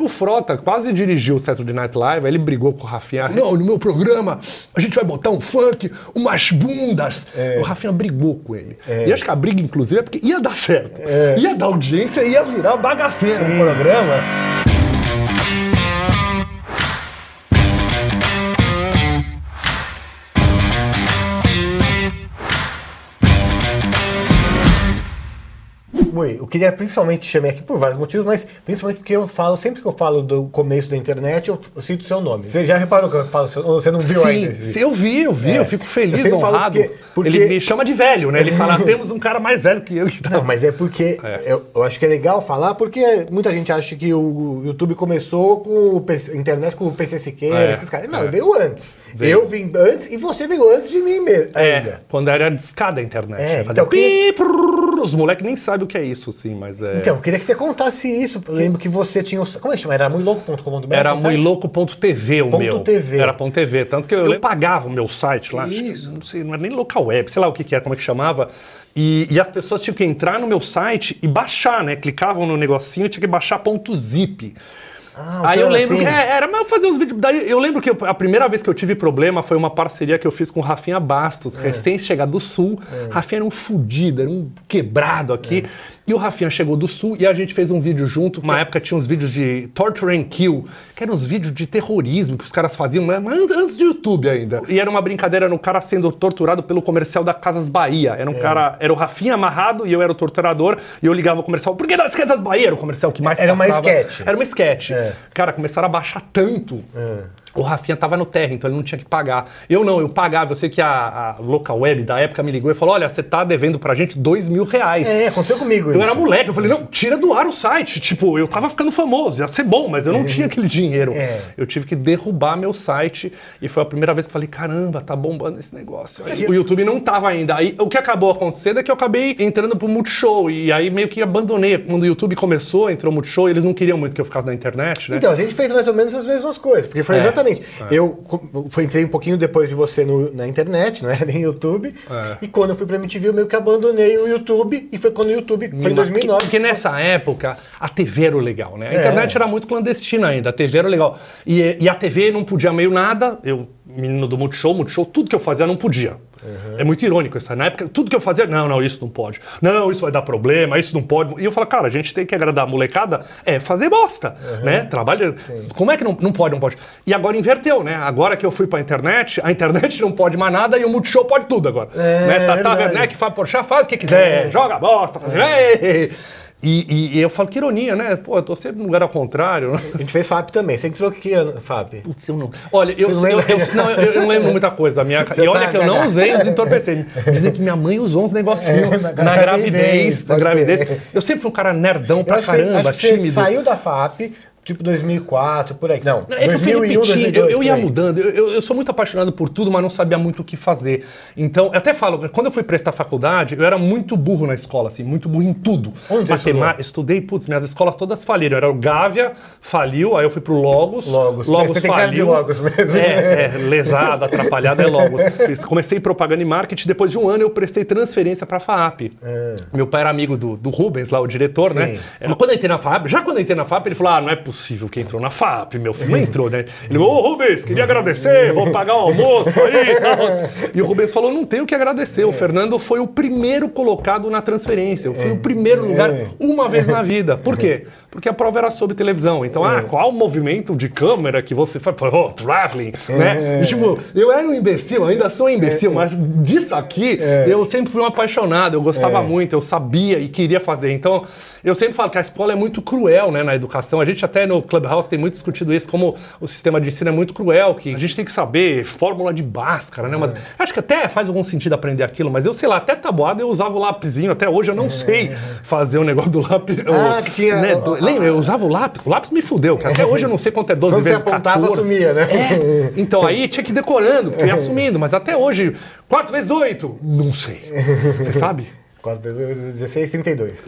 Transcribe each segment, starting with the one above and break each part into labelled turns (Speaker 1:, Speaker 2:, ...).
Speaker 1: que o Frota quase dirigiu o Saturday Night Live, aí ele brigou com o Rafinha. Não, no meu programa a gente vai botar um funk, umas bundas. O Rafinha brigou com ele. E acho que a briga, inclusive, é porque ia dar certo. Ia dar audiência, ia virar bagaceira no programa.
Speaker 2: Oi, eu queria principalmente te chamei aqui por vários motivos, mas principalmente porque eu falo, sempre que eu falo do começo da internet, eu, eu cito o seu nome. Você já reparou que eu falo seu você não viu
Speaker 1: Sim,
Speaker 2: ainda?
Speaker 1: sim, eu vi, eu vi,
Speaker 2: É.
Speaker 1: eu fico feliz,
Speaker 2: Eu
Speaker 1: honrado.
Speaker 2: porque- porque-
Speaker 1: Ele me chama de velho, né? Ele fala, temos um cara mais velho que eu. que tá-
Speaker 2: Não, mas é porque Eu, eu acho que é legal falar, porque muita gente acha que o YouTube começou com o PC, internet com o PC Siqueira,
Speaker 1: É,
Speaker 2: esses caras. Não,
Speaker 1: é.
Speaker 2: veio antes.
Speaker 1: Veio.
Speaker 2: Eu vim antes e você veio antes de mim mesmo.
Speaker 1: É,
Speaker 2: ainda.
Speaker 1: quando era discada a internet.
Speaker 2: É,
Speaker 1: né?
Speaker 2: Então, queria-
Speaker 1: pi, prrr, os moleques nem sabem o que é isso, sim, mas é.
Speaker 2: Então, eu queria que você contasse isso. Eu lembro que você tinha. o- Como é que chama? Era muilouco.com.br?
Speaker 1: Era muilouco.tv o
Speaker 2: Ponto
Speaker 1: meu.
Speaker 2: TV.
Speaker 1: Era ponto .tv. Tanto que eu, eu pagava o meu site lá.
Speaker 2: Isso.
Speaker 1: não sei, não era nem local web, sei lá o que, que era, como é que chamava. E, e as pessoas tinham que entrar no meu site e baixar, né? Clicavam no negocinho e tinha que baixar ponto .zip.
Speaker 2: Ah,
Speaker 1: Aí eu lembro
Speaker 2: assim?
Speaker 1: que é, era, mas eu fazia uns vídeos. Daí eu lembro que eu- a primeira vez que eu tive problema foi uma parceria que eu fiz com o Rafinha Bastos,
Speaker 2: É.
Speaker 1: recém-chegado do Sul. Rafinha era um fudido, era um quebrado aqui. E o Rafinha chegou do Sul e a gente fez um vídeo junto. Uma época tinha uns vídeos de Torture and Kill, que eram uns vídeos de terrorismo que os caras faziam, mas antes, do YouTube ainda. E era uma brincadeira, um cara sendo torturado pelo comercial da Casas Bahia. Era um cara, era o Rafinha amarrado e eu era o torturador. E eu ligava o comercial, por que das Casas Bahia? Era o comercial que mais
Speaker 2: Era uma
Speaker 1: passava.
Speaker 2: sketch.
Speaker 1: Era uma sketch.
Speaker 2: É.
Speaker 1: Cara, começaram a baixar tanto. O Rafinha tava no terra, então ele não tinha que pagar. Eu não, eu pagava. Eu sei que a, a local web da época me ligou e falou: olha, você tá devendo pra gente dois mil reais.
Speaker 2: É, aconteceu comigo.
Speaker 1: Eu
Speaker 2: isso.
Speaker 1: era moleque, eu falei, não, tira do ar o site. Tipo, eu tava ficando famoso, ia ser bom, mas eu não tinha aquele dinheiro.
Speaker 2: É.
Speaker 1: Eu tive que derrubar meu site e foi a primeira vez que eu falei, caramba, tá bombando esse negócio. Aí, o YouTube não tava ainda. Aí o que acabou acontecendo é que eu acabei entrando pro Multishow e aí meio que abandonei. Quando o YouTube começou, entrou o Multishow, eles não queriam muito que eu ficasse na internet, né?
Speaker 2: Então, a gente fez mais ou menos as mesmas coisas, porque foi
Speaker 1: É,
Speaker 2: exatamente. Eu co- fui, entrei um pouquinho depois de você no- na internet, não era nem YouTube.
Speaker 1: É.
Speaker 2: E quando eu fui pra MTV, eu meio que abandonei o YouTube. E foi quando o YouTube, foi em 2009.
Speaker 1: Porque nessa época a TV era o legal, né? A
Speaker 2: É.
Speaker 1: internet era muito clandestina ainda, a TV era o legal. E, e a TV não podia meio nada, eu, menino do Multishow, Multishow, tudo que eu fazia não podia. É muito irônico isso. Na época, tudo que eu fazia, não, não, isso não pode. Não, isso vai dar problema, isso não pode. E eu falo, cara, a gente tem que agradar a molecada, é fazer bosta, né? Trabalha. Como é que não, não pode, não pode? E agora inverteu, né? Agora que eu fui pra internet, a internet não pode mais nada e o Multishow pode tudo agora.
Speaker 2: É,
Speaker 1: né? Tata
Speaker 2: verdade.
Speaker 1: Werneck, Fábio Porchat, faz o que quiser, joga bosta, faz... Ei! E, e- e eu falo que ironia, né? Pô, eu tô sempre no lugar ao contrário. né?
Speaker 2: A gente fez FAP também. Você entrou que ano, FAP?
Speaker 1: Putz, eu não. Olha, eu,
Speaker 2: não
Speaker 1: eu, eu- não, eu- eu não lembro muita coisa. A minha, e olha que eu não usei os entorpecentes. Dizem que minha mãe usou uns negocinhos
Speaker 2: É,
Speaker 1: na,
Speaker 2: na
Speaker 1: gravidez.
Speaker 2: gravidez,
Speaker 1: Na gravidez.
Speaker 2: ser.
Speaker 1: Eu sempre fui um cara nerdão
Speaker 2: Eu
Speaker 1: pra
Speaker 2: acho você-
Speaker 1: caramba,
Speaker 2: acho que você
Speaker 1: tímido.
Speaker 2: saiu da FAP, tipo 2004, por aí. Não,
Speaker 1: É que eu fui
Speaker 2: 2001,
Speaker 1: repetindo,
Speaker 2: 2002,
Speaker 1: eu, eu ia mudando. Eu, eu- eu sou muito apaixonado por tudo, mas não sabia muito o que fazer. Então, eu até falo, quando eu fui prestar faculdade, eu era muito burro na escola, assim, muito burro em tudo.
Speaker 2: Onde
Speaker 1: Matema- Estudei, putz, minhas escolas todas faliram. Era o Gávea, faliu, aí eu fui pro Logos.
Speaker 2: Logos.
Speaker 1: Logos
Speaker 2: Você
Speaker 1: faliu.
Speaker 2: Logos mesmo.
Speaker 1: É, é, lesado, atrapalhado é Logos. Comecei propaganda e marketing, depois de um ano eu prestei transferência pra FAAP. Meu pai era amigo do, do Rubens, lá, o diretor, né?
Speaker 2: Sim.
Speaker 1: É, Mas quando eu entrei na FAP, já quando eu entrei na FAP, ele falou: Ah, não é possível que entrou na FAP, meu filho. Não entrou, né? Ele falou: Ô Rubens, queria agradecer, vou pagar o almoço aí e. E o Rubens falou: Não tenho o que agradecer. O Fernando foi o primeiro colocado na transferência. Eu fui o primeiro lugar uma vez na vida. Por quê? Porque a prova era sobre televisão. Então, ah, qual movimento de câmera que você faz? Oh, traveling, né? E, tipo, eu era um imbecil, ainda sou um imbecil, mas disso aqui, eu sempre fui um apaixonado, eu gostava muito, eu sabia e queria fazer. Então, eu sempre falo que a escola é muito cruel, né, na educação. A gente até no Clubhouse tem muito discutido isso, como o sistema de ensino é muito cruel, que a gente tem que saber fórmula de Bhaskara, né? Mas acho que até faz algum sentido aprender aquilo, mas eu sei lá, até tabuada eu usava o lapisinho, até hoje eu não sei fazer o negócio do lápis.
Speaker 2: Ah,
Speaker 1: o-
Speaker 2: que tinha-
Speaker 1: né, do- lembra, eu usava o lápis, o lápis me fudeu, que até hoje eu não sei quanto é 12
Speaker 2: Quando você
Speaker 1: vezes
Speaker 2: apontava,
Speaker 1: 14.
Speaker 2: sumia, né?
Speaker 1: É, então aí tinha que ir decorando, porque ia assumindo, mas até hoje, 4 vezes 8, não sei. Você sabe?
Speaker 2: 4 vezes 8, 16, 32.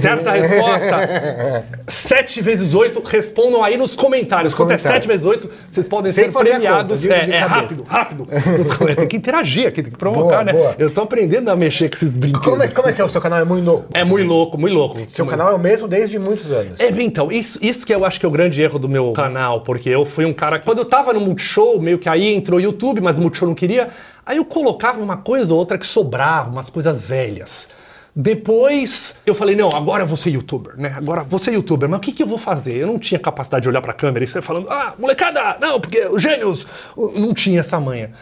Speaker 1: Certa resposta. 7 vezes 8. Respondam aí nos comentários.
Speaker 2: Nos
Speaker 1: Quanto é
Speaker 2: comentários.
Speaker 1: 7 vezes 8, vocês podem
Speaker 2: Sem
Speaker 1: ser premiados.
Speaker 2: conta, de-
Speaker 1: é
Speaker 2: de
Speaker 1: é rápido, rápido. Tem que interagir aqui, tem que provocar,
Speaker 2: Boa,
Speaker 1: né?
Speaker 2: boa.
Speaker 1: Eu tô aprendendo a mexer com esses brinquedos.
Speaker 2: Como é, como é que é o seu canal? É muito louco.
Speaker 1: É muito louco, muito louco.
Speaker 2: Seu canal é o mesmo desde muitos anos.
Speaker 1: É, bem, então, isso, isso que eu acho que é o grande erro do meu canal, porque eu fui um cara que, quando eu tava no Multishow, meio que aí entrou o YouTube, mas o Multishow não queria, aí eu colocava uma coisa ou outra que sobrava, umas coisas velhas. Depois eu falei, não, agora eu vou ser youtuber, né? Agora vou ser youtuber, mas o que, que eu vou fazer? Eu não tinha capacidade de olhar pra câmera e sair falando, ah, molecada, não, porque os gênios não tinha essa manha.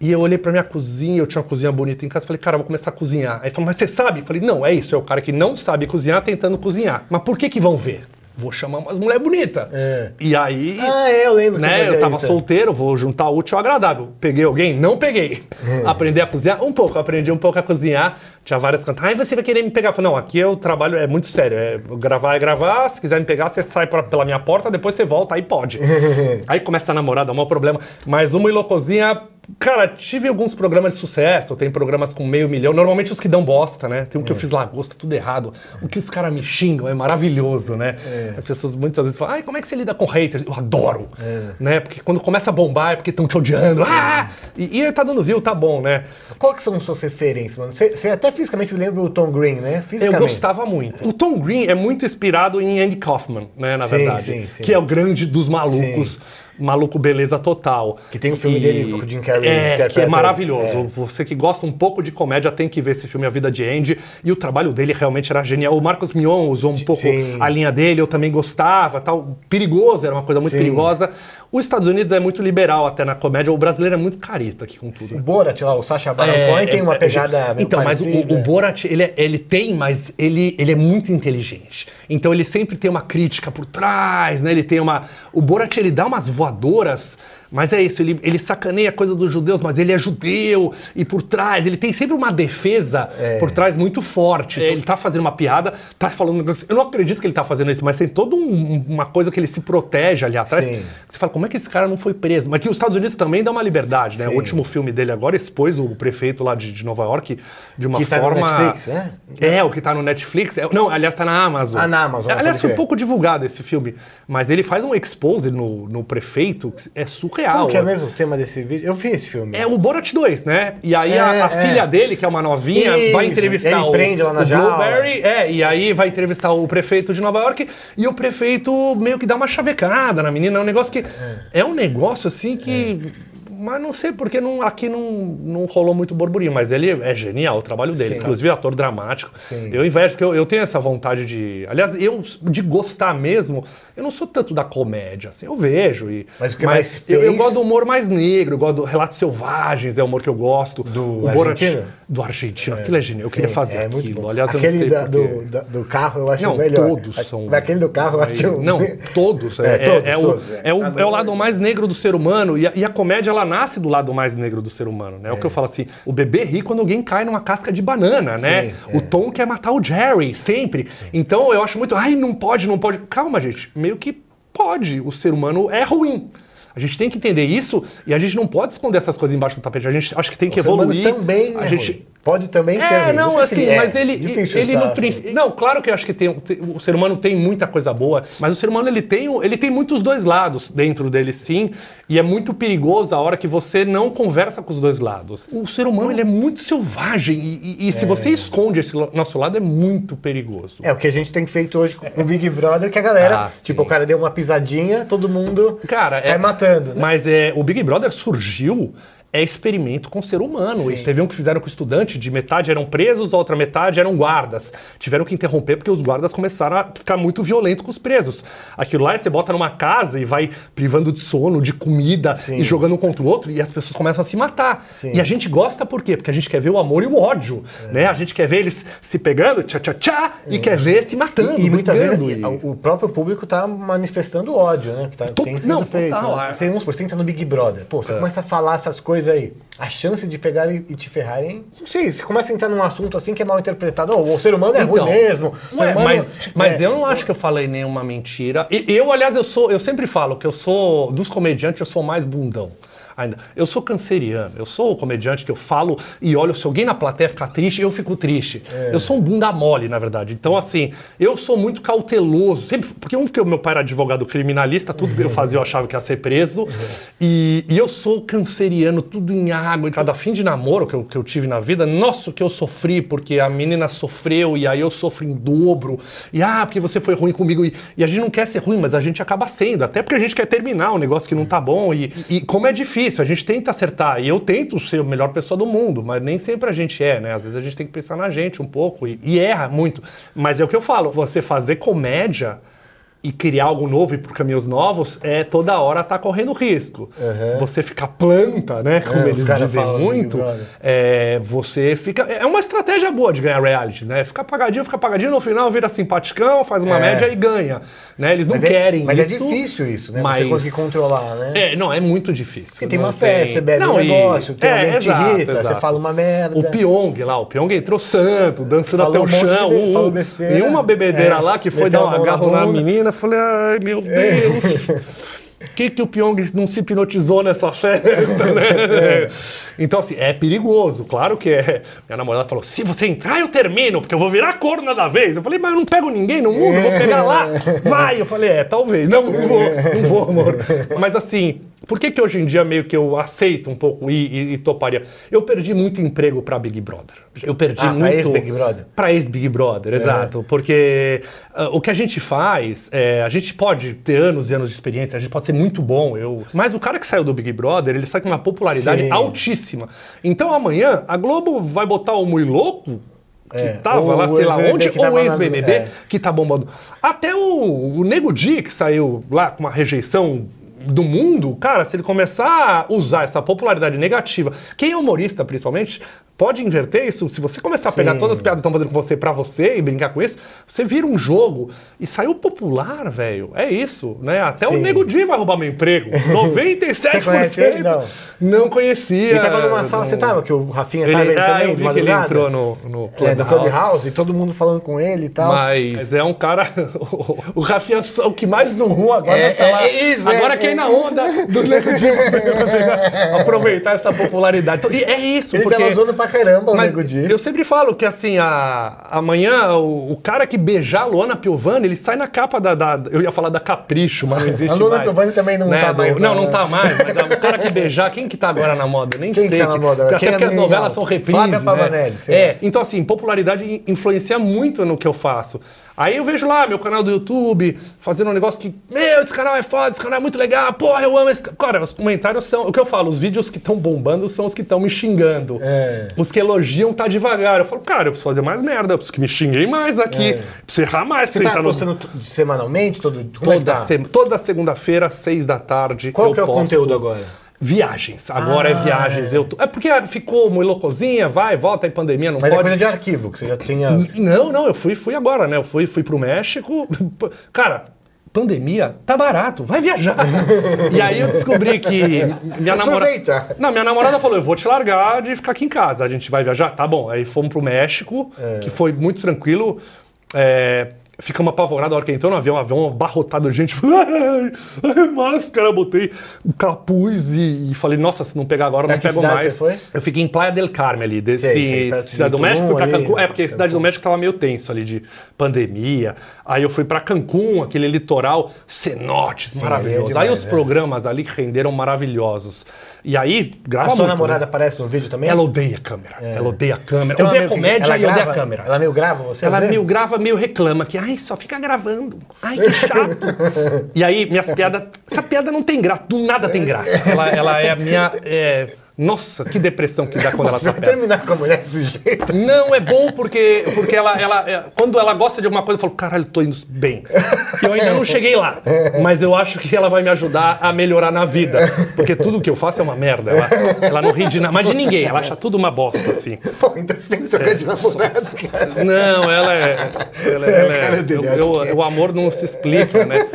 Speaker 1: E eu olhei pra minha cozinha, eu tinha uma cozinha bonita em casa, falei, cara, vou começar a cozinhar. Aí falou, mas você sabe? Eu falei, não, é isso, é o cara que não sabe cozinhar tentando cozinhar. Mas por que que vão ver? Vou chamar umas mulheres bonitas.
Speaker 2: É.
Speaker 1: E aí.
Speaker 2: Ah, é, eu lembro
Speaker 1: Né, eu tava
Speaker 2: isso.
Speaker 1: solteiro, vou juntar o útil ao agradável. Peguei alguém? Não peguei.
Speaker 2: É.
Speaker 1: Aprender a cozinhar? Um pouco, aprendi um pouco a cozinhar. Tinha várias cantas. Aí você vai querer me pegar. Eu falei, não, aqui eu trabalho, é muito sério. É, gravar é gravar. Se quiser me pegar, você sai pra- pela minha porta, depois você volta, aí pode. aí começa a namorar, dá um maior problema. Mas uma ilocozinha. Cara, tive alguns programas de sucesso, tem programas com meio milhão, normalmente os que dão bosta, né? Tem um que
Speaker 2: É.
Speaker 1: eu fiz lagosta, tudo errado. O que os caras me xingam é maravilhoso, né?
Speaker 2: É.
Speaker 1: As pessoas muitas vezes falam, ai, como é que você lida com haters? Eu adoro,
Speaker 2: É.
Speaker 1: né? Porque quando começa a bombar é porque estão te odiando. Ah! E, e tá dando view, tá bom, né?
Speaker 2: Qual que são suas referências, mano? Você, até fisicamente me lembra o Tom Green, né?
Speaker 1: Eu
Speaker 2: Fisicamente.
Speaker 1: gostava muito. O Tom Green é muito inspirado em Andy Kaufman, né, na
Speaker 2: Sim,
Speaker 1: verdade.
Speaker 2: sim, sim.
Speaker 1: Que é o grande dos malucos. Maluco beleza total.
Speaker 2: Que tem um filme dele com o Jim Carrey
Speaker 1: É, que é maravilhoso.
Speaker 2: É.
Speaker 1: Você que gosta um pouco de comédia tem que ver esse filme A Vida de Andy. E o trabalho dele realmente era genial. O Marcos Mion usou um pouco
Speaker 2: Sim.
Speaker 1: a linha dele, eu também gostava, tal. Perigoso, era uma coisa muito
Speaker 2: Sim.
Speaker 1: perigosa. Os Estados Unidos é muito liberal até na comédia. O brasileiro é muito careta aqui com tudo.
Speaker 2: O Borat lá, o Sacha Baron
Speaker 1: É,
Speaker 2: Cohen tem uma
Speaker 1: é,
Speaker 2: pegada meio
Speaker 1: Então, mas o, o Borat, ele, é- ele tem, mas ele, ele é muito inteligente. Então ele sempre tem uma crítica por trás, né? Ele tem uma... O Borat, ele dá umas voadoras, mas é isso, ele, ele sacaneia a coisa dos judeus, mas ele é judeu, e por trás, ele tem sempre uma defesa
Speaker 2: É.
Speaker 1: por trás muito forte. Ele tá fazendo uma piada, tá falando um. Eu não acredito que ele tá fazendo isso, mas tem toda um- uma coisa que ele se protege ali atrás.
Speaker 2: Sim.
Speaker 1: Você fala, como é que esse cara não foi preso? Mas que os Estados Unidos também dá uma liberdade, né?
Speaker 2: Sim.
Speaker 1: O último filme dele agora expôs o prefeito lá de, de Nova York de uma
Speaker 2: Que tá no
Speaker 1: forma.
Speaker 2: Netflix, né?
Speaker 1: É, o que tá no Netflix. É- não, aliás, tá na Amazon.
Speaker 2: Ah, na Amazon,
Speaker 1: É, aliás, foi
Speaker 2: crer.
Speaker 1: pouco divulgado esse filme. Mas ele faz um expose no, no prefeito que é surreal.
Speaker 2: Como que é mesmo o tema desse vídeo? Eu vi esse filme.
Speaker 1: É o Borat 2, né? E aí
Speaker 2: É,
Speaker 1: a, a
Speaker 2: é.
Speaker 1: filha dele, que é uma novinha,
Speaker 2: Isso,
Speaker 1: vai entrevistar
Speaker 2: ele
Speaker 1: o,
Speaker 2: prende lá na
Speaker 1: o
Speaker 2: jaula.
Speaker 1: Blueberry, é, e aí vai entrevistar o prefeito de Nova York, e o prefeito meio que dá uma chavecada na menina, é um negócio que... É, um negócio assim que... Mas não sei porque não, aqui não, não rolou muito burburinho, mas ele é genial o trabalho dele.
Speaker 2: Sim.
Speaker 1: Inclusive, ator dramático.
Speaker 2: Sim.
Speaker 1: Eu invejo, porque eu, eu tenho essa vontade de. Aliás, eu de gostar mesmo, eu não sou tanto da comédia, assim, eu vejo. E,
Speaker 2: Mas o que mais
Speaker 1: eu, eu
Speaker 2: fez-
Speaker 1: gosto do humor mais negro, eu gosto do Relatos Selvagens, é o humor que eu gosto.
Speaker 2: Do
Speaker 1: Borat-
Speaker 2: argentino?
Speaker 1: Do argentino, aquilo é genial. Eu queria
Speaker 2: Sim,
Speaker 1: fazer
Speaker 2: é
Speaker 1: aquilo.
Speaker 2: bom.
Speaker 1: Aliás, eu
Speaker 2: Aquele
Speaker 1: não sei
Speaker 2: da- do, da- do carro eu acho
Speaker 1: Não,
Speaker 2: melhor.
Speaker 1: todos são.
Speaker 2: Aquele do carro eu acho.
Speaker 1: Não, todos.
Speaker 2: É,
Speaker 1: É, é-
Speaker 2: todos,
Speaker 1: é o,
Speaker 2: todos, é.
Speaker 1: é o- é o lado
Speaker 2: é.
Speaker 1: mais negro do ser humano. E a, e a comédia, ela nasce do lado mais negro do ser humano, né? É o que eu falo assim: o bebê ri quando alguém cai numa casca de banana, né?
Speaker 2: Sim,
Speaker 1: O Tom quer matar o Jerry, sempre. Então eu acho muito. Ai, não pode, não pode. Calma, gente. Meio que pode. O ser humano é ruim. A gente tem que entender isso e a gente não pode esconder essas coisas embaixo do tapete. A gente acho que tem que
Speaker 2: O ser
Speaker 1: evoluir.
Speaker 2: também
Speaker 1: a
Speaker 2: é
Speaker 1: gente,
Speaker 2: ruim. Pode também ser
Speaker 1: é,
Speaker 2: ruim.
Speaker 1: não,
Speaker 2: se
Speaker 1: assim,
Speaker 2: é.
Speaker 1: mas ele,
Speaker 2: Difícil
Speaker 1: ele
Speaker 2: essa-
Speaker 1: no princípio. Não, claro que eu acho que tem, o ser humano tem muita coisa boa, mas o ser humano ele tem, ele tem muitos dois lados dentro dele, sim, e é muito perigoso a hora que você não conversa com os dois lados. O ser humano ele é muito selvagem e, e- e se você esconde esse nosso lado é muito perigoso.
Speaker 2: É o que a gente tem feito hoje com o Big Brother, que a galera,
Speaker 1: Ah,
Speaker 2: tipo, o cara deu uma pisadinha, todo mundo
Speaker 1: Cara,
Speaker 2: vai matando, né?
Speaker 1: Mas é, o Big Brother surgiu é experimento com o ser humano.
Speaker 2: Sim.
Speaker 1: Eles teve um que fizeram com estudante, de metade eram presos, a outra metade eram guardas. Tiveram que interromper porque os guardas começaram a ficar muito violentos com os presos. Aquilo lá você bota numa casa e vai privando de sono, de comida
Speaker 2: Sim.
Speaker 1: e jogando um contra o outro e as pessoas começam a se matar.
Speaker 2: Sim.
Speaker 1: E a gente gosta por quê? Porque a gente quer ver o amor e o ódio,
Speaker 2: É.
Speaker 1: né? A gente quer ver eles se pegando, tchá tchá tchá, e quer ver se matando,
Speaker 2: E muitas
Speaker 1: brigando,
Speaker 2: vezes
Speaker 1: e-
Speaker 2: o próprio público tá manifestando ódio, né? Que tá,
Speaker 1: To-
Speaker 2: tem sido
Speaker 1: não,
Speaker 2: feito.
Speaker 1: total,
Speaker 2: né?
Speaker 1: é.
Speaker 2: Você, vamos por, você entra no Big Brother. Pô, você começa a falar essas coisas aí. A chance de pegarem e te ferrarem. Não sei, você começa a entrar num assunto assim que é mal interpretado. Oh, o ser humano é ruim
Speaker 1: Então,
Speaker 2: mesmo. o ser
Speaker 1: Ué,
Speaker 2: humano-
Speaker 1: mas mas
Speaker 2: é,
Speaker 1: eu não acho que eu falei nenhuma mentira. E eu, aliás, eu sou, eu sempre falo que eu sou dos comediantes, eu sou mais bundão. Ainda. Eu sou canceriano, eu sou o comediante que eu falo e olho, se alguém na plateia ficar triste, eu fico triste. Eu sou um bunda mole, na verdade. Então, assim, eu sou muito cauteloso. Sempre, porque um, que o meu pai era advogado criminalista, tudo que eu fazia eu achava que ia ser preso. E, e eu sou canceriano, tudo em água. E cada fim de namoro que eu, que eu tive na vida, nossa, o que eu sofri, porque a menina sofreu e aí eu sofro em dobro. E ah, porque você foi ruim comigo. E, e a gente não quer ser ruim, mas a gente acaba sendo. Até porque a gente quer terminar um negócio que não tá bom. E, e como é difícil, a gente tenta acertar. E eu tento ser a melhor pessoa do mundo, mas nem sempre a gente é, né? Às vezes a gente tem que pensar na gente um pouco e, e erra muito. Mas é o que eu falo, você fazer comédia e criar algo novo e por caminhos novos, é toda hora tá correndo risco. Se você ficar planta, né, como
Speaker 2: É,
Speaker 1: eles dizem muito, é, você fica... É uma estratégia boa de ganhar realities, né? Fica pagadinho, fica pagadinho, no final vira simpaticão, faz uma
Speaker 2: É.
Speaker 1: média e ganha. Né? Eles não
Speaker 2: Mas é-
Speaker 1: querem
Speaker 2: mas é
Speaker 1: isso.
Speaker 2: difícil isso, né? Você conseguir controlar, né?
Speaker 1: É, não, é muito difícil.
Speaker 2: Porque tem
Speaker 1: Não
Speaker 2: uma festa, você bebe um
Speaker 1: e-
Speaker 2: negócio, tem
Speaker 1: é,
Speaker 2: alguém que te
Speaker 1: exato,
Speaker 2: irrita, você
Speaker 1: exato.
Speaker 2: fala uma merda.
Speaker 1: O Pyong lá, o Pyong entrou santo, dançando até o
Speaker 2: um
Speaker 1: chão.
Speaker 2: be-
Speaker 1: uh,
Speaker 2: falou besteira.
Speaker 1: E uma bebedeira
Speaker 2: É,
Speaker 1: lá que foi dar um agarro na, menina. Falei, ai meu Deus. Por que, que o Pyong não se hipnotizou nessa festa, né? Então, assim, é perigoso, claro que é. Minha namorada falou: se você entrar, eu termino, porque eu vou virar corna da vez. Eu falei, mas eu não pego ninguém no mundo, vou pegar lá. Vai! Eu falei, é, talvez. Não, não vou, não vou, amor. Mas assim, por que, que hoje em dia meio que eu aceito um pouco e, e- e toparia? Eu perdi muito emprego pra Big Brother. Eu perdi
Speaker 2: Ah,
Speaker 1: muito.
Speaker 2: ex-Big Brother?
Speaker 1: Pra ex-Big Brother, exato. Porque ah, o que a gente faz, é, a gente pode ter anos e anos de experiência, a gente pode ser muito bom, eu. Mas o cara que saiu do Big Brother, ele sai com uma popularidade
Speaker 2: Sim.
Speaker 1: altíssima. Então amanhã a Globo vai botar o Mui Louco. Que
Speaker 2: É,
Speaker 1: tava
Speaker 2: ou
Speaker 1: lá, sei lá onde, ou o ex-BBB
Speaker 2: é.
Speaker 1: que tá bombando. Até o, o Nego Di, que saiu lá com uma rejeição do mundo, cara, se ele começar a usar essa popularidade negativa, quem é humorista principalmente, pode inverter isso. Se você começar a pegar
Speaker 2: Sim.
Speaker 1: todas as piadas que estão fazendo com você pra você e brincar com isso, você vira um jogo e saiu popular, velho. É isso, né? Até o
Speaker 2: Sim.
Speaker 1: Nego Di vai roubar meu emprego. 97%
Speaker 2: Você ele? Não.
Speaker 1: não conhecia.
Speaker 2: Ele tava numa sala,
Speaker 1: não-
Speaker 2: você tava, que o Rafinha
Speaker 1: Ele,
Speaker 2: tava aí
Speaker 1: ah,
Speaker 2: também,
Speaker 1: eu vi que ele entrou no, no
Speaker 2: É, do
Speaker 1: Clubhouse.
Speaker 2: Clubhouse, e todo mundo falando com ele e tal.
Speaker 1: Mas é um cara. O Rafinha, o que mais zoou agora
Speaker 2: É,
Speaker 1: tá lá.
Speaker 2: é, é isso,
Speaker 1: agora
Speaker 2: é,
Speaker 1: quem
Speaker 2: é.
Speaker 1: na onda do Nego Di pegar- aproveitar essa popularidade. E é isso,
Speaker 2: ele
Speaker 1: porque.
Speaker 2: tava zoando pra caramba o Nego Di.
Speaker 1: eu sempre falo que assim, a, amanhã o, o cara que beijar a Luana Piovani, ele sai na capa da, da- Eu ia falar da Capricho, mas não existe
Speaker 2: A Luana
Speaker 1: mais.
Speaker 2: Piovani também não
Speaker 1: Né,
Speaker 2: tá mais,
Speaker 1: Não,
Speaker 2: não,
Speaker 1: não tá mais, mas a- o cara que beijar, quem que tá agora na moda? Nem
Speaker 2: Quem que
Speaker 1: sei.
Speaker 2: tá na moda?
Speaker 1: Até
Speaker 2: Quem é
Speaker 1: porque as novelas são reprises,
Speaker 2: Flávia
Speaker 1: né?
Speaker 2: Pavanelli,
Speaker 1: É, então assim, popularidade in- influencia muito no que eu faço. Aí eu vejo lá meu canal do YouTube, fazendo um negócio que, meu, esse canal é foda, esse canal é muito legal, porra, eu amo esse. ca-". Cara, os comentários são. O que eu falo, os vídeos que estão bombando são os que estão me xingando.
Speaker 2: É.
Speaker 1: Os que elogiam tá devagar. Eu falo, cara, eu preciso fazer mais merda, eu preciso que me xinguem mais aqui,
Speaker 2: É.
Speaker 1: preciso errar mais,
Speaker 2: Você tá
Speaker 1: no-
Speaker 2: postando t- semanalmente? Todo, como é
Speaker 1: Toda,
Speaker 2: tá?
Speaker 1: sema- toda segunda-feira, seis da tarde.
Speaker 2: Qual que é o
Speaker 1: posto
Speaker 2: conteúdo agora?
Speaker 1: Viagens. Agora
Speaker 2: Ah,
Speaker 1: é viagens. Eu tô- É porque ficou muito loucozinha, vai, volta, aí pandemia, não
Speaker 2: Mas é
Speaker 1: pode.
Speaker 2: coisa de arquivo, que você já tenha...
Speaker 1: Não, não, eu fui, fui agora, né? Eu fui, fui pro México. Cara, pandemia, tá barato, vai viajar. e aí eu descobri que minha namorada.
Speaker 2: Aproveita.
Speaker 1: Não, minha namorada falou: eu vou te largar de ficar aqui em casa. A gente vai viajar? Tá bom. Aí fomos pro México, que foi muito tranquilo. É, Ficamos apavorados a hora que entrou no avião, o avião abarrotado de gente. Falei, ai, ai, máscara, botei capuz e, e falei, nossa, se não pegar agora,
Speaker 2: Pra
Speaker 1: não pego mais.
Speaker 2: você foi?
Speaker 1: Eu fiquei em Playa del Carmen ali, desse
Speaker 2: Sei, de
Speaker 1: Cidade do México, fui pra Cancún. É, porque a Cidade do. México tava meio tenso ali de pandemia. Aí eu fui pra Cancún, aquele litoral, cenotes,
Speaker 2: Sim,
Speaker 1: maravilhoso.
Speaker 2: ali é demais,
Speaker 1: aí os
Speaker 2: né?
Speaker 1: programas ali que renderam maravilhosos. E aí, grava
Speaker 2: A sua
Speaker 1: muito,
Speaker 2: namorada
Speaker 1: né?
Speaker 2: aparece no vídeo também?
Speaker 1: Ela odeia a câmera. Ela odeia a câmera.
Speaker 2: Então
Speaker 1: odeia a
Speaker 2: que-
Speaker 1: comédia
Speaker 2: ela
Speaker 1: e odeia a
Speaker 2: grava-
Speaker 1: câmera.
Speaker 2: Ela meio grava você?
Speaker 1: Ela meio grava, meio reclama, que ai, só fica gravando. Ai, que chato. e aí, minhas piadas. Essa piada não tem graça, do nada tem graça. Ela, ela é a minha. é, nossa, que depressão que dá quando ela
Speaker 2: Você
Speaker 1: tá
Speaker 2: vai
Speaker 1: perto.
Speaker 2: terminar com a mulher desse jeito?
Speaker 1: Não, é bom porque, porque ela, ela, é, quando ela gosta de alguma coisa, eu falo, caralho, tô indo bem. Eu ainda não cheguei lá, mas eu acho que ela vai me ajudar a melhorar na vida. Porque tudo que eu faço é uma merda. Ela, ela não ri de nada, mas de ninguém, ela acha tudo uma bosta, assim.
Speaker 2: Pô, então você tem que trocar de namorado, cara.
Speaker 1: Não, ela é. Ela, ela é-
Speaker 2: cara dele,
Speaker 1: eu- eu-
Speaker 2: é.
Speaker 1: O amor não se explica, né?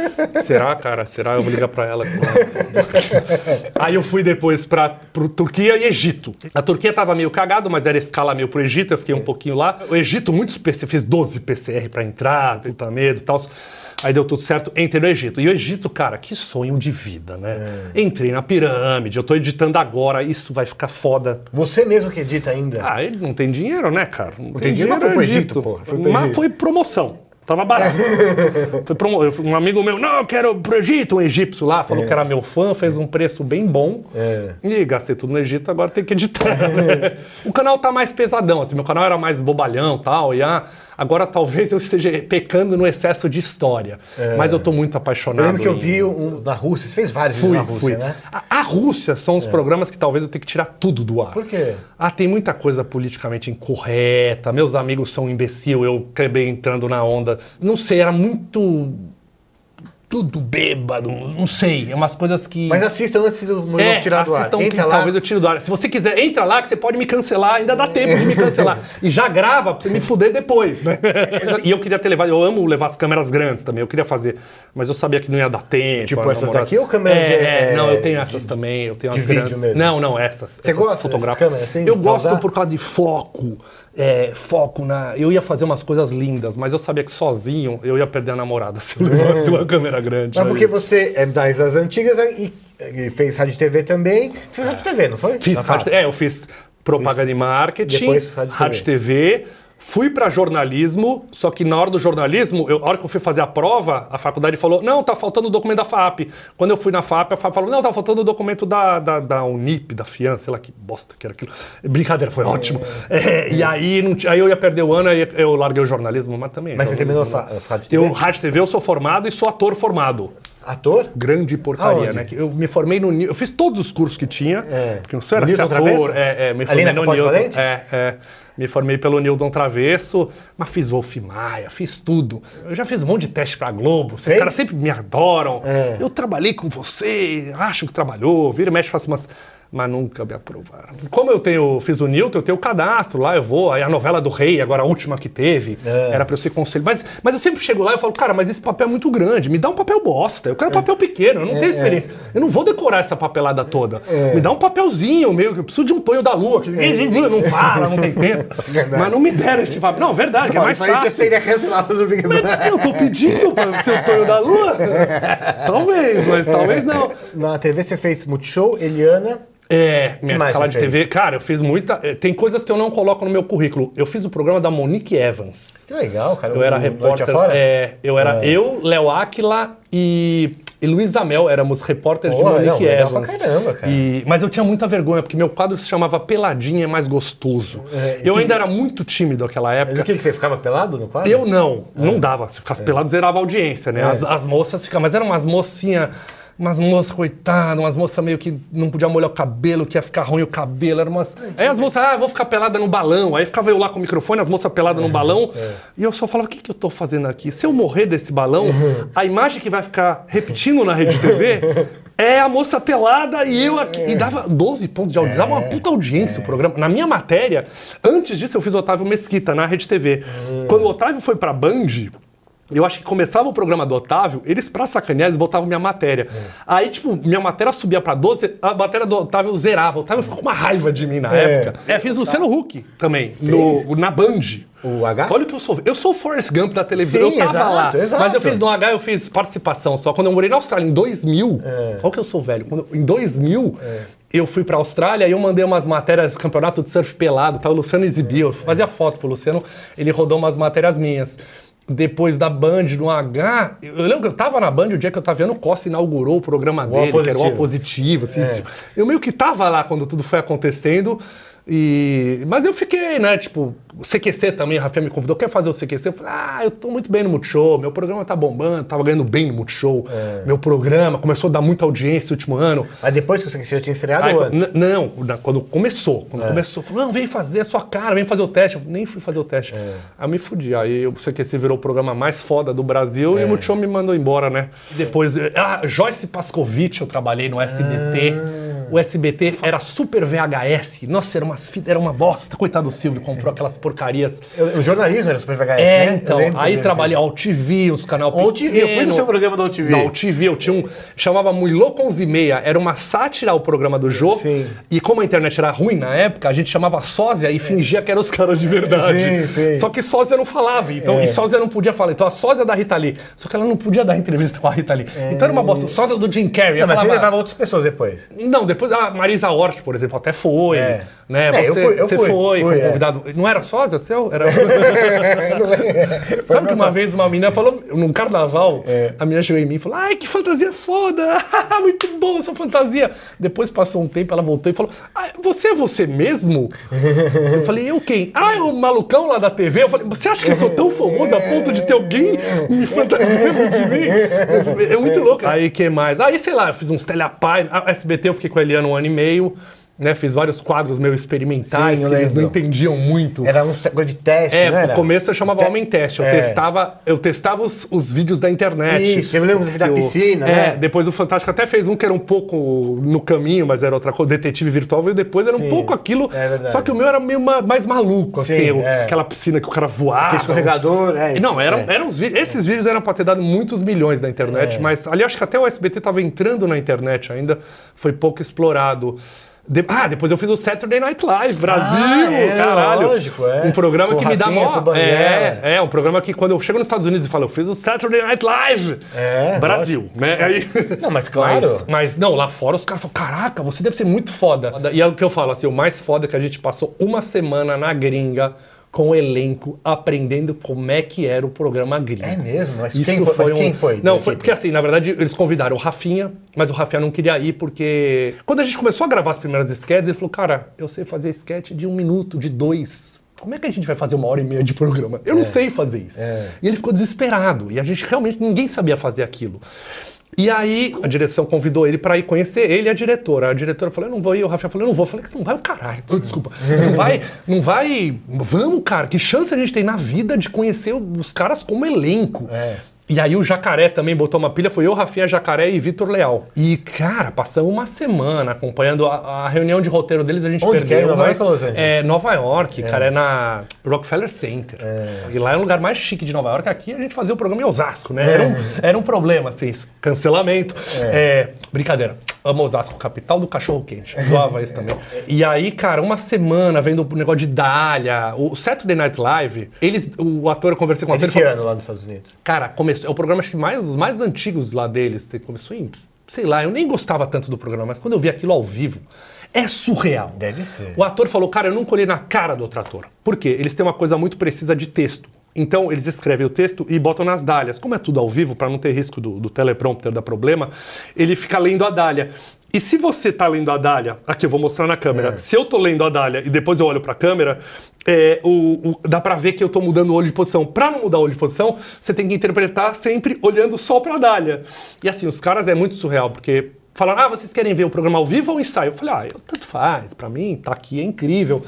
Speaker 1: Será, cara? Será? Eu vou ligar pra ela. Aí eu fui depois pra, pro, Turquia e Egito. A Turquia tava meio cagado, mas era escala meio pro Egito, eu fiquei um pouquinho lá. O Egito, muito específico, fiz 12 PCR pra entrar, puta medo e tal. Aí deu tudo certo, entrei no Egito. E o Egito, cara, que sonho de vida, né? Entrei na pirâmide, eu tô editando agora, isso vai ficar foda.
Speaker 2: Você mesmo que edita ainda.
Speaker 1: Ah, ele não tem dinheiro, né, cara? Não,
Speaker 2: tem dinheiro, mas foi pro
Speaker 1: é
Speaker 2: Egito, foi pro
Speaker 1: mas
Speaker 2: Egito.
Speaker 1: foi promoção. Tava barato. foi eu- Um amigo meu, não, eu quero pro Egito, um egípcio lá, falou que era meu fã, fez um preço bem bom.
Speaker 2: É.
Speaker 1: E gastei tudo no Egito, agora tem que editar. né? o canal tá mais pesadão, assim, meu canal era mais bobalhão e tal, e ah, agora talvez eu esteja pecando no excesso de história. Mas eu tô muito apaixonado.
Speaker 2: Eu lembro que eu vi um na Rússia. Você fez vários
Speaker 1: Fui,
Speaker 2: na Rússia,
Speaker 1: fui.
Speaker 2: né?
Speaker 1: A, a Rússia são os programas que talvez eu tenha que tirar tudo do ar.
Speaker 2: Por quê?
Speaker 1: Ah, tem muita coisa politicamente incorreta. Meus amigos são imbecil, eu acabei entrando na onda. Não sei, era muito. Tudo bêbado, não sei. É umas coisas que.
Speaker 2: Mas assista antes do
Speaker 1: é,
Speaker 2: eu tirar do ar.
Speaker 1: assistam que
Speaker 2: Entra lá.
Speaker 1: talvez eu tire do ar. Se você quiser, entra lá que você pode me cancelar, ainda dá tempo de me cancelar. E já grava pra você me fuder depois, né? e eu queria ter levado, eu amo levar as câmeras grandes também, eu queria fazer, mas eu sabia que não ia dar tempo.
Speaker 2: Tipo essas
Speaker 1: namorada-
Speaker 2: daqui ou câmeras
Speaker 1: é,
Speaker 2: de-
Speaker 1: é,
Speaker 2: é,
Speaker 1: não, eu tenho
Speaker 2: de-
Speaker 1: essas também, eu tenho
Speaker 2: de
Speaker 1: as grandes.
Speaker 2: mesmo?
Speaker 1: Não, não, essas.
Speaker 2: Você
Speaker 1: essas
Speaker 2: gosta dessas
Speaker 1: fotográficas.
Speaker 2: câmeras assim,
Speaker 1: Eu gosto
Speaker 2: usar?
Speaker 1: por causa de foco. é, foco na. Eu ia fazer umas coisas lindas, mas eu sabia que sozinho eu ia perder a namorada se eu levasse uma câmera grande.
Speaker 2: Mas
Speaker 1: Aí-
Speaker 2: porque você é das antigas e, e fez rádio e TV também. Você fez rádio e TV, não foi?
Speaker 1: Fiz rádio, é, eu fiz propaganda e marketing,
Speaker 2: Depois rádio
Speaker 1: rádio TV. Fui pra jornalismo, só que na hora do jornalismo, eu, a hora que eu fui fazer a prova, a faculdade falou: não, tá faltando o documento da FAP. Quando eu fui na FAP, a FAP falou: não, tá faltando o documento da, da, da Unip, da FIAN, sei lá que bosta que era aquilo. Brincadeira, foi ótimo. É, e aí, não, aí eu ia perder o ano, aí eu larguei o jornalismo, mas também.
Speaker 2: Mas você terminou a a rádio TV?
Speaker 1: Eu, rádio TV, eu sou formado e sou ator formado.
Speaker 2: Ator?
Speaker 1: Grande porcaria,
Speaker 2: Aonde?
Speaker 1: né? Eu me formei no Eu fiz todos os cursos que tinha,
Speaker 2: É.
Speaker 1: porque não sou era ser ator. É, é, me
Speaker 2: Ali
Speaker 1: formei
Speaker 2: na
Speaker 1: no Newton. É, é. Me formei pelo Newton Travesso, mas fiz Wolf Maia, fiz tudo. Eu já fiz um monte de teste pra Globo. Os caras sempre me adoram.
Speaker 2: É.
Speaker 1: Eu trabalhei com você, acho que trabalhou, vira e mexe, faço umas. Mas nunca me aprovaram. Como eu tenho, fiz o Newton, eu tenho o cadastro lá, eu vou. Aí a novela do Rei, agora a última que teve,
Speaker 2: É.
Speaker 1: era pra eu ser conselho. Mas, mas eu sempre chego lá e falo, cara, mas esse papel é muito grande, me dá um papel bosta. Eu quero um papel pequeno, eu não tenho experiência. Eu não vou decorar essa papelada toda. Me dá um papelzinho meio, que eu preciso de um Tonho da Lua, que não fala, não tem texto. mas não me deram esse papel. Não, verdade, que é mais
Speaker 2: isso aí já
Speaker 1: fácil.
Speaker 2: seria cancelado do Big
Speaker 1: Mas
Speaker 2: Brother.
Speaker 1: eu tô pedindo pra ser o Tonho da Lua? talvez, mas talvez não.
Speaker 2: Na TV você fez Multishow, Eliana.
Speaker 1: É, minha
Speaker 2: mais
Speaker 1: escala de TV, cara, eu fiz muita. eh, Tem coisas que eu não coloco no meu currículo. Eu fiz o programa da Monique Evans.
Speaker 2: Que legal, cara.
Speaker 1: Eu era repórter. É, eu era eu, Léo Áquila e, e Luiz Amel éramos repórteres de Monique
Speaker 2: não, legal
Speaker 1: Evans.
Speaker 2: pra caramba, cara.
Speaker 1: E- mas eu tinha muita vergonha, porque meu quadro se chamava Peladinha é mais gostoso.
Speaker 2: É,
Speaker 1: eu
Speaker 2: que-
Speaker 1: ainda era muito tímido naquela
Speaker 2: Mas
Speaker 1: época.
Speaker 2: o que, que você ficava pelado no quadro?
Speaker 1: Eu não, não dava. Se ficasse pelado, zerava a audiência, né?
Speaker 2: É.
Speaker 1: As, as moças ficavam, mas eram umas mocinhas, umas moças, coitadas, umas moças meio que não podia molhar o cabelo, que ia ficar ruim o cabelo. Eram umas... Aí as moças, ah, vou ficar pelada no balão. Aí ficava eu lá com o microfone, as moças peladas no balão. E eu só falava, o que, que eu tô fazendo aqui? Se eu morrer desse balão, a imagem que vai ficar repetindo na rede TV. É a moça pelada e eu aqui. E dava 12 pontos de audiência. Dava uma puta audiência o programa. Na minha matéria, antes disso eu fiz o Otávio Mesquita na Rede TV. Quando o Otávio foi pra Band, eu acho que começava o programa do Otávio, eles, pra sacanear, eles botavam minha matéria. Aí, tipo, minha matéria subia pra 12, a matéria do Otávio zerava. O Otávio ficou com uma raiva de mim na
Speaker 2: É.
Speaker 1: época. É, fiz Luciano Huck também, no, na Band.
Speaker 2: O H?
Speaker 1: Olha o que eu sou. Eu sou o Forrest Gump da televisão.
Speaker 2: Sim,
Speaker 1: eu tava
Speaker 2: exato,
Speaker 1: lá.
Speaker 2: exato.
Speaker 1: Mas eu fiz no H, eu fiz participação só. Quando eu morei na Austrália, em 2000.
Speaker 2: É.
Speaker 1: Olha que eu sou velho. Quando- em 2000, eu fui pra Austrália e eu mandei umas matérias, campeonato de surf pelado, tá? O Luciano exibiu. Eu fazia foto pro Luciano, ele rodou umas matérias minhas. Depois da Band, no H, eu eu lembro que eu tava na Band o dia que o Taviano Costa inaugurou o programa dele, que era o
Speaker 2: Positivo.
Speaker 1: O Positivo. Assim,
Speaker 2: É.
Speaker 1: Eu meio que tava lá quando tudo foi acontecendo. E... Mas eu fiquei, né? Tipo, o CQC também, a Rafael me convidou, quer fazer o CQC? Eu falei, ah, eu tô muito bem no Multishow, meu programa tá bombando, tava ganhando bem no Multishow.
Speaker 2: É.
Speaker 1: Meu programa começou a dar muita audiência no último ano.
Speaker 2: Mas depois que você já tinha estreado
Speaker 1: Aí,
Speaker 2: ou antes?
Speaker 1: não, quando começou. Quando começou, falou, não, vem fazer a sua cara, vem fazer o teste. Eu nem fui fazer o teste. Aí eu me fudi. Aí o CQC virou o programa mais foda do Brasil e o Multishow me mandou embora, né? Depois, ah, Joyce Pascovitch, eu trabalhei no SBT. O SBT era super VHS. Nossa, era, umas, fita- era uma bosta. Coitado do Silvio, comprou aquelas porcarias.
Speaker 2: Eu- O jornalismo era super VHS,
Speaker 1: É,
Speaker 2: né?
Speaker 1: Então. Aí trabalhei ao TV, os canal
Speaker 2: Ou TV, eu fui no seu programa da OTV.
Speaker 1: Da OTV, eu tinha um. Chamava Muilô 11 e meia. Era uma sátira ao programa do jogo.
Speaker 2: Sim.
Speaker 1: E como a internet era ruim na época, a gente chamava sósia e fingia que eram os caras de verdade.
Speaker 2: Sim, sim.
Speaker 1: Só que sósia não falava. Então,
Speaker 2: É.
Speaker 1: E sósia não podia falar. Então a sósia da Rita Lee. Só que ela não podia dar entrevista com a Rita Lee. Então era uma bosta. O sósia do Jim Carrey.
Speaker 2: Não, mas
Speaker 1: falava-
Speaker 2: levava outras pessoas depois.
Speaker 1: não, depois a Marisa Hort, por exemplo, até foi.
Speaker 2: É.
Speaker 1: Né?
Speaker 2: É,
Speaker 1: Você,
Speaker 2: eu fui- eu
Speaker 1: você
Speaker 2: fui,
Speaker 1: foi
Speaker 2: fui, é.
Speaker 1: convidado. Não era sósia seu? Era...
Speaker 2: É?
Speaker 1: Sabe que uma vez uma menina falou, num carnaval,
Speaker 2: É.
Speaker 1: a menina chegou em mim e falou: Ai, que fantasia foda! Muito boa essa fantasia. Depois passou um tempo, ela voltou e falou: "Ah, Você é você mesmo? eu falei: Eu quem? Ah, é o malucão lá da TV. Eu falei: Você acha que eu sou tão famoso a ponto de ter alguém me fantasiando de mim? É muito louco. Aí, que mais? Aí, sei lá, eu fiz uns telepai. A SBT eu fiquei com a Eliana um ano e meio. Né, fiz vários quadros meio experimentais
Speaker 2: Sim,
Speaker 1: que eles não entendiam muito.
Speaker 2: Era um coisa de teste,
Speaker 1: É,
Speaker 2: era?
Speaker 1: no começo eu chamava
Speaker 2: Te-
Speaker 1: Homem Teste. Eu
Speaker 2: É.
Speaker 1: testava, eu testava os, os vídeos da internet.
Speaker 2: Isso, eu lembro da
Speaker 1: Eu-
Speaker 2: piscina,
Speaker 1: É,
Speaker 2: né?
Speaker 1: depois o Fantástico até fez um que era um pouco no caminho, mas era outra coisa, detetive virtual, e depois era um
Speaker 2: Sim,
Speaker 1: pouco aquilo.
Speaker 2: é
Speaker 1: só que o meu era meio ma- mais maluco,
Speaker 2: Sim,
Speaker 1: assim,
Speaker 2: é.
Speaker 1: aquela piscina que o cara voava.
Speaker 2: Escorregador,
Speaker 1: os-
Speaker 2: é,
Speaker 1: Não, eram,
Speaker 2: é.
Speaker 1: eram os vídeos. Esses vídeos eram pra ter dado muitos milhões na internet,
Speaker 2: É.
Speaker 1: mas ali acho que até o SBT tava entrando na internet ainda, foi pouco explorado. De- ah, depois eu fiz o Saturday Night Live, Brasil,
Speaker 2: Ah, é,
Speaker 1: caralho.
Speaker 2: lógico, é.
Speaker 1: Um programa
Speaker 2: Com
Speaker 1: que me dá
Speaker 2: Rafinha,
Speaker 1: mó. É, é, um programa que quando eu chego nos Estados Unidos e falo, eu fiz o Saturday Night Live.
Speaker 2: É,
Speaker 1: Brasil, né? Aí,
Speaker 2: Não, mas claro.
Speaker 1: Mas, mas não, lá fora os caras falam, caraca, você deve ser muito foda. E é o que eu falo, assim, o mais foda é que a gente passou uma semana na gringa com o elenco aprendendo como é que era o programa gringo.
Speaker 2: É mesmo? Mas
Speaker 1: Isso
Speaker 2: quem foi?
Speaker 1: foi
Speaker 2: Mas quem
Speaker 1: um-
Speaker 2: foi
Speaker 1: Não, foi porque assim, na verdade, eles convidaram o Rafinha, mas o Rafinha não queria ir porque. Quando a gente começou a gravar as primeiras sketches, ele falou, cara, eu sei fazer sketch de um minuto, de dois. Como é que a gente vai fazer uma hora e meia de programa? Eu não sei fazer isso.
Speaker 2: É.
Speaker 1: E ele ficou desesperado. E a gente realmente, ninguém sabia fazer aquilo. E aí a direção convidou ele pra ir conhecer ele e a diretora. A diretora falou: Eu não vou ir. O Rafael falou: Eu não vou. Eu falei: Não vai o caralho. Oh, desculpa. Não vai, não vai. Vamos, cara. Que chance a gente tem na vida de conhecer os caras como elenco.
Speaker 2: É.
Speaker 1: E aí o Jacaré também botou uma pilha, foi eu, Rafinha Jacaré e Vitor Leal. E, cara, passamos uma semana acompanhando a, a reunião de roteiro deles, a gente
Speaker 2: Onde que é?
Speaker 1: perdeu.
Speaker 2: Nova
Speaker 1: mas
Speaker 2: York?
Speaker 1: É Nova York, cara, é na Rockefeller Center. E lá é o lugar mais chique de Nova York. Aqui a gente fazia o programa em Osasco, né? Era, um, era um problema, assim, isso. cancelamento. É, brincadeira. Amo Osasco, capital do cachorro quente. Zoava isso também. E aí, cara, uma semana vendo o negócio de Dália, o Saturday Night Live, eles, o ator, eu conversei com o
Speaker 2: É
Speaker 1: ator,
Speaker 2: de que
Speaker 1: falou,
Speaker 2: ano lá nos Estados Unidos?
Speaker 1: Cara, começou, é o programa acho que mais, os mais antigos lá deles. Começou em, sei lá, eu nem gostava tanto do programa, mas quando eu vi aquilo ao vivo, é surreal.
Speaker 2: Deve ser.
Speaker 1: O ator falou, cara, eu nunca olhei na cara do outro ator. Por quê? Eles têm uma coisa muito precisa de texto. Então, eles escrevem o texto e botam nas dálias. Como é tudo ao vivo, para não ter risco do, do teleprompter dar problema, ele fica lendo a dália. E se você tá lendo a dália, aqui eu vou mostrar na câmera. Se eu tô lendo a dália e depois eu olho pra câmera, é, o, o- dá pra ver que eu tô mudando o olho de posição. Pra não mudar o olho de posição, você tem que interpretar sempre olhando só pra dália. E assim, os caras é muito surreal, porque falaram, ah, vocês querem ver o programa ao vivo ou o ensaio? Eu falei, ah, eu, tanto faz, pra mim, tá aqui, é incrível.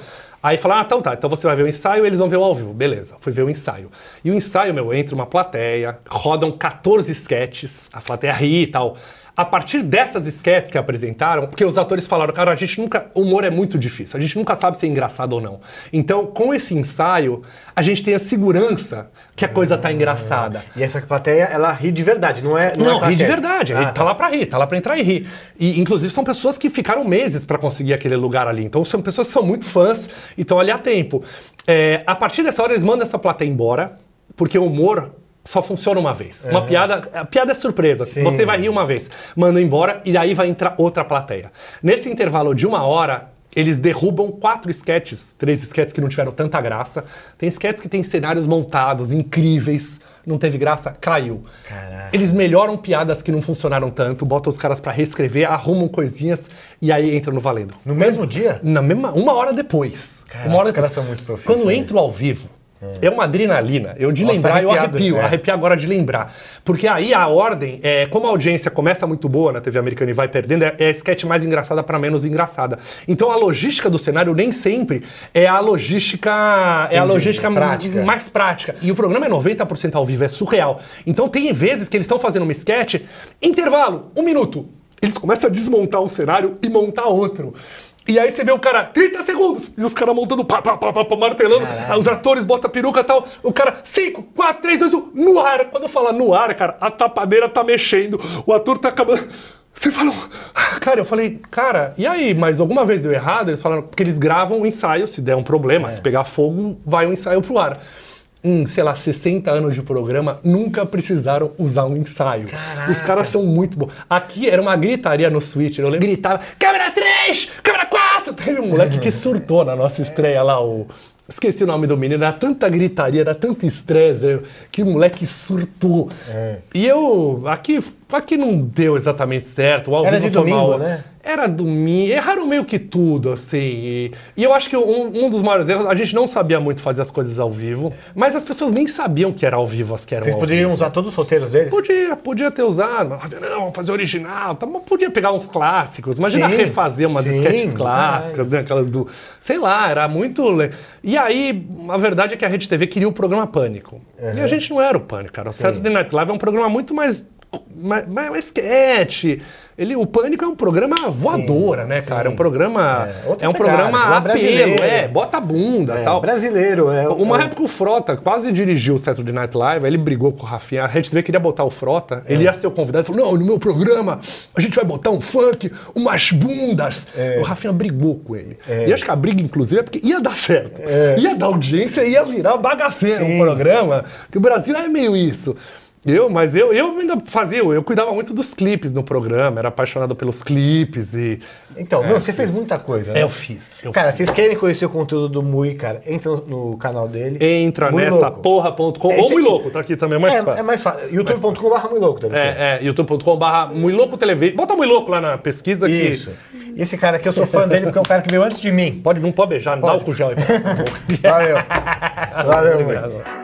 Speaker 1: Aí falaram, ah, então tá, então você vai ver o ensaio e eles vão ver o ao vivo. Beleza, fui ver o ensaio. E o ensaio, meu, entra uma plateia, rodam 14 sketches, a plateia ri e tal. A partir dessas sketches que apresentaram, porque os atores falaram, cara, a gente nunca. O humor é muito difícil, a gente nunca sabe se é engraçado ou não. Então, com esse ensaio, a gente tem a segurança que a coisa tá engraçada.
Speaker 2: E essa plateia, ela ri de verdade, não é?
Speaker 1: Não,
Speaker 2: é
Speaker 1: ri de verdade.
Speaker 2: Ah,
Speaker 1: Ele tá lá pra rir, tá lá pra entrar e rir. E, inclusive, são pessoas que ficaram meses pra conseguir aquele lugar ali. Então, são pessoas que são muito fãs e estão ali há tempo. É, a partir dessa hora, eles mandam essa plateia embora, porque o humor só funciona uma vez. Uma piada, a piada é surpresa.
Speaker 2: Sim.
Speaker 1: Você vai rir uma vez, manda embora e aí vai entrar outra plateia. Nesse intervalo de uma hora, eles derrubam quatro sketches, três sketches que não tiveram tanta graça. Tem sketches que tem cenários montados, incríveis, não teve graça, caiu.
Speaker 2: Caraca.
Speaker 1: Eles melhoram piadas que não funcionaram tanto, botam os caras pra reescrever, arrumam coisinhas e aí entram no valendo.
Speaker 2: No mesmo dia?
Speaker 1: Na mesma, uma hora depois.
Speaker 2: Caraca,
Speaker 1: uma hora
Speaker 2: os caras
Speaker 1: depois.
Speaker 2: são muito profissionais.
Speaker 1: Quando entro ao vivo, é uma adrenalina. Eu de
Speaker 2: Nossa,
Speaker 1: lembrar, eu arrepio.
Speaker 2: é.
Speaker 1: Arrepio agora de lembrar. Porque aí a ordem, é, como a audiência começa muito boa na TV americana e vai perdendo, é, é a sketch mais engraçada para menos engraçada. Então a logística do cenário nem sempre é a logística. É a
Speaker 2: Entendi,
Speaker 1: logística
Speaker 2: prática.
Speaker 1: mais prática. E o programa é 90% ao vivo, é surreal. Então tem vezes que eles estão fazendo uma sketch, intervalo, um minuto. Eles começam a desmontar um cenário e montar outro. E aí você vê o cara, 30 segundos, e os caras montando, pá, pá, pá, pá, martelando, os atores botam peruca e tal, o cara, 5, 4, 3, 2, 1, no ar. Quando eu falo no ar, cara, a tapadeira tá mexendo, o ator tá acabando. Você falou, cara, eu falei, cara, e aí, mas alguma vez deu errado? Eles falaram, porque eles gravam o ensaio, se der um problema, se pegar fogo, vai o ensaio pro ar. Em, sei lá, 60 anos de programa, nunca precisaram usar um ensaio.
Speaker 2: Caraca.
Speaker 1: Os caras são muito bons. Aqui era uma gritaria no Switch, eu lembro, gritava, câmera 3, câmera 4! Teve um moleque que surtou na nossa estreia lá, o... Esqueci o nome do menino, era tanta gritaria, era tanto estresse, que o moleque surtou.
Speaker 2: É.
Speaker 1: E eu, aqui, aqui não deu exatamente certo. o ao
Speaker 2: Era
Speaker 1: vivo
Speaker 2: de domingo,
Speaker 1: mal.
Speaker 2: né?
Speaker 1: Era domingo, erraram meio que tudo, assim. E, e eu acho que um, um dos maiores erros, a gente não sabia muito fazer as coisas ao vivo, mas as pessoas nem sabiam que era ao vivo as que eram
Speaker 2: Vocês poderiam
Speaker 1: vivo.
Speaker 2: usar todos os roteiros deles?
Speaker 1: Podia, podia ter usado, não, vamos fazer original, tá, podia pegar uns clássicos, imagina
Speaker 2: Sim,
Speaker 1: refazer umas
Speaker 2: sim,
Speaker 1: sketches clássicas, né, aquelas do, sei lá, era muito... le- E aí, a verdade é que a Rede TV queria o programa Pânico, e a gente não era o Pânico, cara, o Saturday Night Live é um programa muito mais, mais, mais sketch, ele, o Pânico é um programa voadora, né, cara, é um programa,
Speaker 2: É,
Speaker 1: é, um
Speaker 2: pegada,
Speaker 1: programa
Speaker 2: programa
Speaker 1: apelo,
Speaker 2: brasileiro.
Speaker 1: é, bota a bunda
Speaker 2: É,
Speaker 1: tal.
Speaker 2: brasileiro, é.
Speaker 1: Uma
Speaker 2: é-
Speaker 1: época o Frota quase dirigiu o Saturday Night Live, aí ele brigou com o Rafinha. A Rede TV queria botar o Frota, ele ia ser o convidado, falou: Não, no meu programa a gente vai botar um funk, umas bundas. O Rafinha brigou com ele. E acho que a briga, inclusive, é porque ia dar certo. Ia dar audiência, ia virar bagaceiro
Speaker 2: Sim.
Speaker 1: um programa. Que o Brasil é meio isso. Eu, mas eu, eu ainda fazia, eu cuidava muito dos clipes no programa, era apaixonado pelos clipes e.
Speaker 2: Então, meu, você fez muita coisa, né?
Speaker 1: É, eu fiz. Eu
Speaker 2: Cara, vocês querem conhecer o conteúdo do Mui, cara? Entra no, no canal dele.
Speaker 1: Entra
Speaker 2: Mui
Speaker 1: nessa
Speaker 2: Louco.
Speaker 1: porra.com. Ou
Speaker 2: aqui-
Speaker 1: louco, tá aqui também, é mais
Speaker 2: É,
Speaker 1: fácil.
Speaker 2: é mais fácil. youtube.com.br Mui Louco, deve ser.
Speaker 1: É, é, youtube.com.br Muiloco Televisão. Bota Muiloco lá na pesquisa que.
Speaker 2: Isso. E esse cara aqui, eu sou fã dele porque é o cara que veio antes de mim.
Speaker 1: Pode, não pode beijar, não dá
Speaker 2: Pode.
Speaker 1: o gel aí pra essa boca.
Speaker 2: Valeu. Valeu, Mui.
Speaker 1: Obrigado.